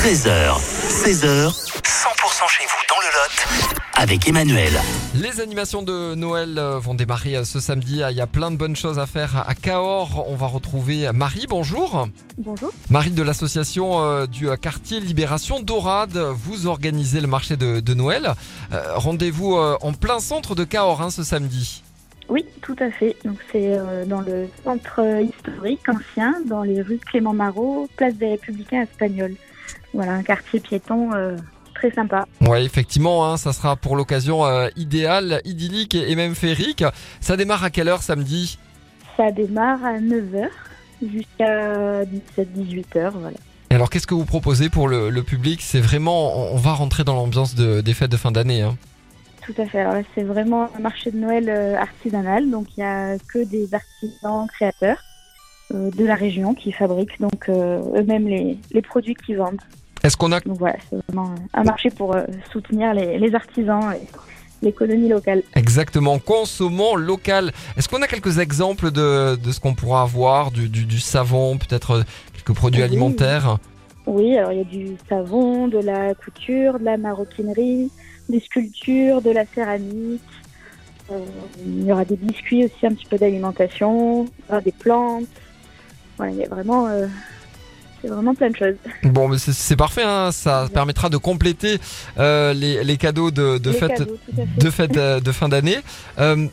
13h, 16h, 100% chez vous dans le Lot avec Emmanuel. Les animations de Noël euh, vont démarrer euh, ce samedi. Il y a plein de bonnes choses à faire à Cahors. On va retrouver Marie, bonjour. Bonjour. Marie de l'association euh, du quartier Libération Dorade. Vous organisez le marché de, de Noël. Rendez-vous en plein centre de Cahors hein, ce samedi. Oui, tout à fait. Donc c'est euh, dans le centre historique ancien, dans les rues Clément Marot, place des Républicains espagnols. Voilà, un quartier piéton euh, très sympa. Ouais, effectivement, hein, ça sera pour l'occasion euh, idéale, idyllique et et même féerique. Ça démarre à quelle heure samedi? Ça démarre à 9h jusqu'à 17-18h. Voilà. Et alors, qu'est-ce que vous proposez pour le, le public? C'est vraiment, on on va rentrer dans l'ambiance de- des fêtes de fin d'année. Hein. Tout à fait. Alors là, c'est vraiment un marché de Noël euh, artisanal. Donc il n'y a que des artisans créateurs de la région qui fabriquent donc euh, eux-mêmes les, les produits qu'ils vendent. Est-ce qu'on a Donc voilà, c'est vraiment un marché pour euh, soutenir les, les artisans et l'économie locale. exactement consommant local Est-ce qu'on a quelques exemples de, de ce qu'on pourra avoir, du, du, du savon, peut-être euh, quelques produits Oui. alimentaires? Oui, alors il y a du savon, de la couture, de la maroquinerie, des sculptures, de la céramique. Euh, il y aura des biscuits aussi, un petit peu d'alimentation, des plantes. Voilà, il y a vraiment, euh, c'est vraiment plein de choses. Bon, mais c'est- parfait, hein, ça permettra de compléter euh, les, les cadeaux de, de Les fête cadeaux, de fête euh, de fin d'année. Euh,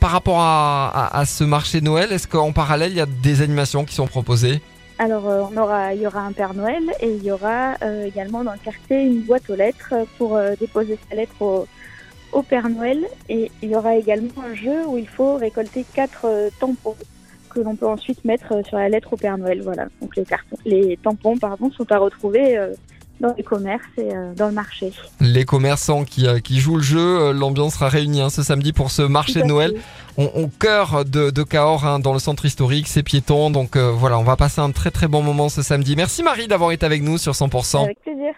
par rapport à, à- à ce marché Noël, est-ce qu'en parallèle il y a des animations qui sont proposées? Alors, euh, on aura, il y aura un Père Noël et il y aura euh, également dans le quartier une boîte aux lettres pour euh, déposer sa lettre au, au Père Noël. Et il y aura également un jeu où il faut récolter quatre euh, tampons que l'on peut ensuite mettre euh, sur la lettre au Père Noël. Voilà. Donc les cartons, les tampons, pardon, sont à retrouver euh, dans les commerces et euh, dans le marché. Les commerçants qui, qui jouent le jeu, l'ambiance sera réunie hein, ce samedi pour ce marché de Noël. On, au cœur de, de Cahors, hein, dans le centre historique, c'est piéton. Donc euh, voilà, on va passer un très très bon moment ce samedi. Merci Marie d'avoir été avec nous sur 100%. Avec plaisir.